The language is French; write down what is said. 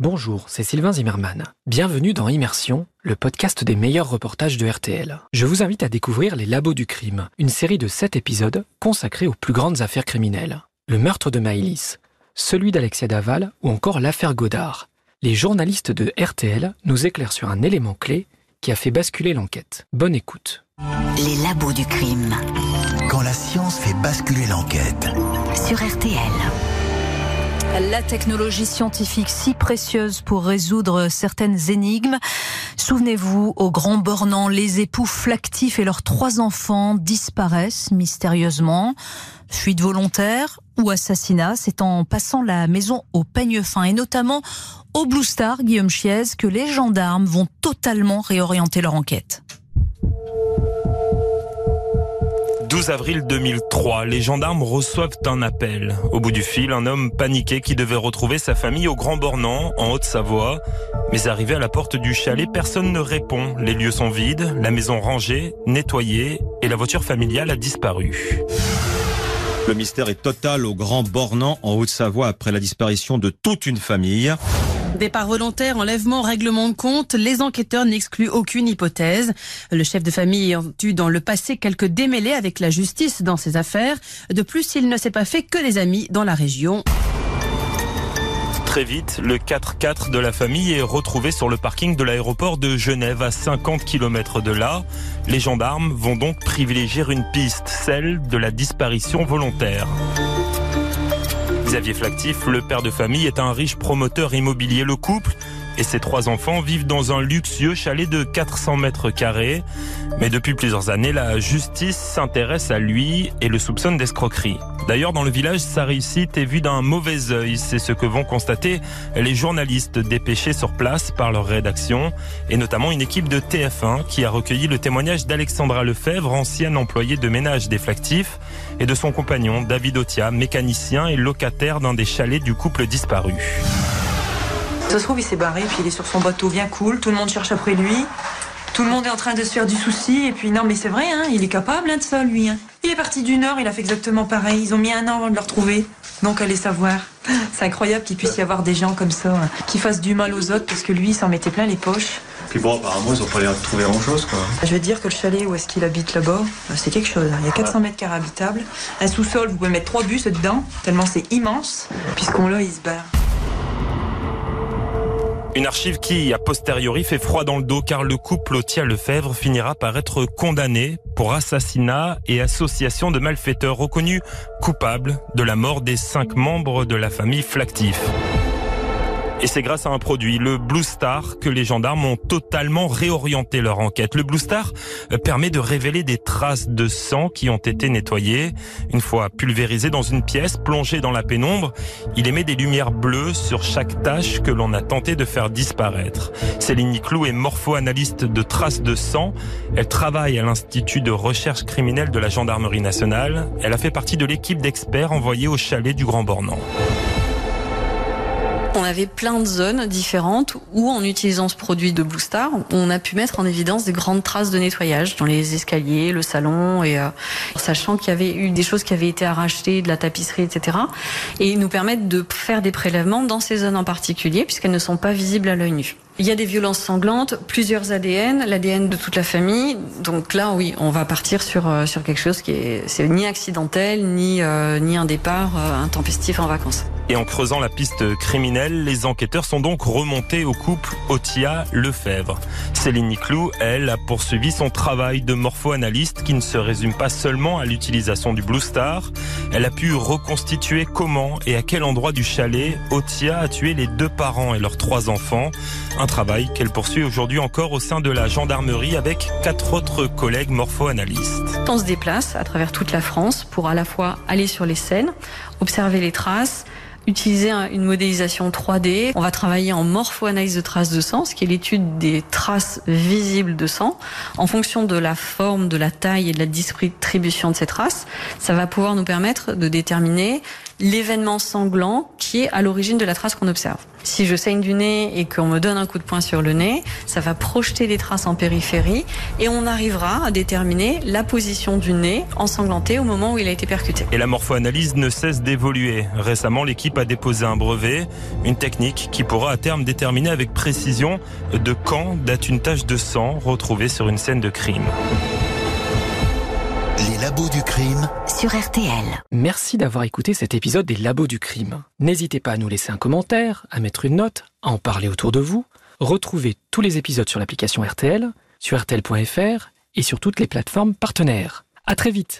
Bonjour, c'est Sylvain Zimmermann. Bienvenue dans Immersion, le podcast des meilleurs reportages de RTL. Je vous invite à découvrir Les Labos du Crime, une série de 7 épisodes consacrés aux plus grandes affaires criminelles. Le meurtre de Maëlys, celui d'Alexia Daval ou encore l'affaire Godard. Les journalistes de RTL nous éclairent sur un élément clé qui a fait basculer l'enquête. Bonne écoute. Les labos du crime. Quand la science fait basculer l'enquête. Sur RTL. La technologie scientifique si précieuse pour résoudre certaines énigmes. Souvenez-vous, au Grand Bornand, les époux flactifs et leurs trois enfants disparaissent mystérieusement. Fuite volontaire ou assassinat, c'est en passant la maison au peigne fin et notamment au Blue Star, Guillaume Chiez, que les gendarmes vont totalement réorienter leur enquête. 12 avril 2003, les gendarmes reçoivent un appel. Au bout du fil, un homme paniqué qui devait retrouver sa famille au Grand Bornand, en Haute-Savoie. Mais arrivé à la porte du chalet, personne ne répond. Les lieux sont vides, la maison rangée, nettoyée, et la voiture familiale a disparu. Le mystère est total au Grand Bornand, en Haute-Savoie, après la disparition de toute une famille. Départ volontaire, enlèvement, règlement de compte, les enquêteurs n'excluent aucune hypothèse. Le chef de famille a eu dans le passé quelques démêlés avec la justice dans ses affaires. De plus, il ne s'est pas fait que des amis dans la région. Très vite, le 4x4 de la famille est retrouvé sur le parking de l'aéroport de Genève à 50 km de là. Les gendarmes vont donc privilégier une piste, celle de la disparition volontaire. Xavier Flactif, le père de famille, est un riche promoteur immobilier. Le couple et ses trois enfants vivent dans un luxueux chalet de 400 mètres carrés. Mais depuis plusieurs années, la justice s'intéresse à lui et le soupçonne d'escroquerie. D'ailleurs, dans le village, sa réussite est vue d'un mauvais œil. C'est ce que vont constater les journalistes dépêchés sur place par leur rédaction et notamment une équipe de TF1 qui a recueilli le témoignage d'Alexandra Lefebvre, ancienne employée de ménage des Flactifs, et de son compagnon David Otia, mécanicien et locataire d'un des chalets du couple disparu. Ça se trouve, il s'est barré, puis il est sur son bateau bien cool, tout le monde cherche après lui. Tout le monde est en train de se faire du souci, et puis non, mais c'est vrai, hein, il est capable hein, de ça, lui. Hein. Il est parti du Nord, il a fait exactement pareil. Ils ont mis un an avant de le retrouver. Donc, allez savoir. C'est incroyable qu'il puisse y avoir des gens comme ça, qui fassent du mal aux autres, parce que lui, il s'en mettait plein les poches. Puis bon, apparemment, ils ont pas l'air de trouver grand chose, quoi. Je veux dire que le chalet où est-ce qu'il habite là-bas, bah, c'est quelque chose. Il y a 400 mètres carrés habitables. Un sous-sol, vous pouvez mettre trois bus dedans, tellement c'est immense. Puisqu'on l'a, il se barre. Une archive qui, a posteriori, fait froid dans le dos car le couple Otia Lefebvre finira par être condamné pour assassinat et association de malfaiteurs reconnus coupables de la mort des cinq membres de la famille Flactif. Et c'est grâce à un produit, le Blue Star, que les gendarmes ont totalement réorienté leur enquête. Le Blue Star euh, permet de révéler des traces de sang qui ont été nettoyées. Une fois pulvérisé dans une pièce, plongé dans la pénombre, il émet des lumières bleues sur chaque tâche que l'on a tenté de faire disparaître. Céline Niclou est morpho-analyste de traces de sang. Elle travaille à l'Institut de recherche criminelle de la Gendarmerie nationale. Elle a fait partie de l'équipe d'experts envoyée au chalet du Grand Bornand. On avait plein de zones différentes où, en utilisant ce produit de Blue Star, on a pu mettre en évidence des grandes traces de nettoyage dans les escaliers, le salon, et euh, sachant qu'il y avait eu des choses qui avaient été arrachées, de la tapisserie, etc. Et nous permettent de faire des prélèvements dans ces zones en particulier, puisqu'elles ne sont pas visibles à l'œil nu. Il y a des violences sanglantes, plusieurs ADN, l'ADN de toute la famille. Donc là, oui, on va partir sur euh, sur quelque chose qui est ni accidentel, ni euh, ni un départ euh, intempestif en vacances. Et en creusant la piste criminelle, les enquêteurs sont donc remontés au couple Otia Lefebvre. Céline Niclou, elle, a poursuivi son travail de morpho-analyste qui ne se résume pas seulement à l'utilisation du Blue Star. Elle a pu reconstituer comment et à quel endroit du chalet Otia a tué les deux parents et leurs trois enfants. Un travail qu'elle poursuit aujourd'hui encore au sein de la gendarmerie avec quatre autres collègues morpho-analystes. On se déplace à travers toute la France pour à la fois aller sur les scènes, observer les traces, utiliser un- une modélisation 3D. On va travailler en morpho-analyse de traces de sang, ce qui est l'étude des traces visibles de sang. En fonction de la forme, de la taille et de la distribution de ces traces, ça va pouvoir nous permettre de déterminer l'événement sanglant qui est à l'origine de la trace qu'on observe. Si je saigne du nez et qu'on me donne un coup de poing sur le nez, ça va projeter des traces en périphérie et on arrivera à déterminer la position du nez ensanglanté au moment où il a été percuté. Et la morphoanalyse ne cesse d'évoluer. Récemment, l'équipe a déposé un brevet, une technique qui pourra à terme déterminer avec précision de quand date une tache de sang retrouvée sur une scène de crime. Les labos du crime Merci d'avoir écouté cet épisode des labos du crime. N'hésitez pas à nous laisser un commentaire, à mettre une note, à en parler autour de vous. Retrouvez tous les épisodes sur l'application RTL, sur RTL.fr et sur toutes les plateformes partenaires. À très vite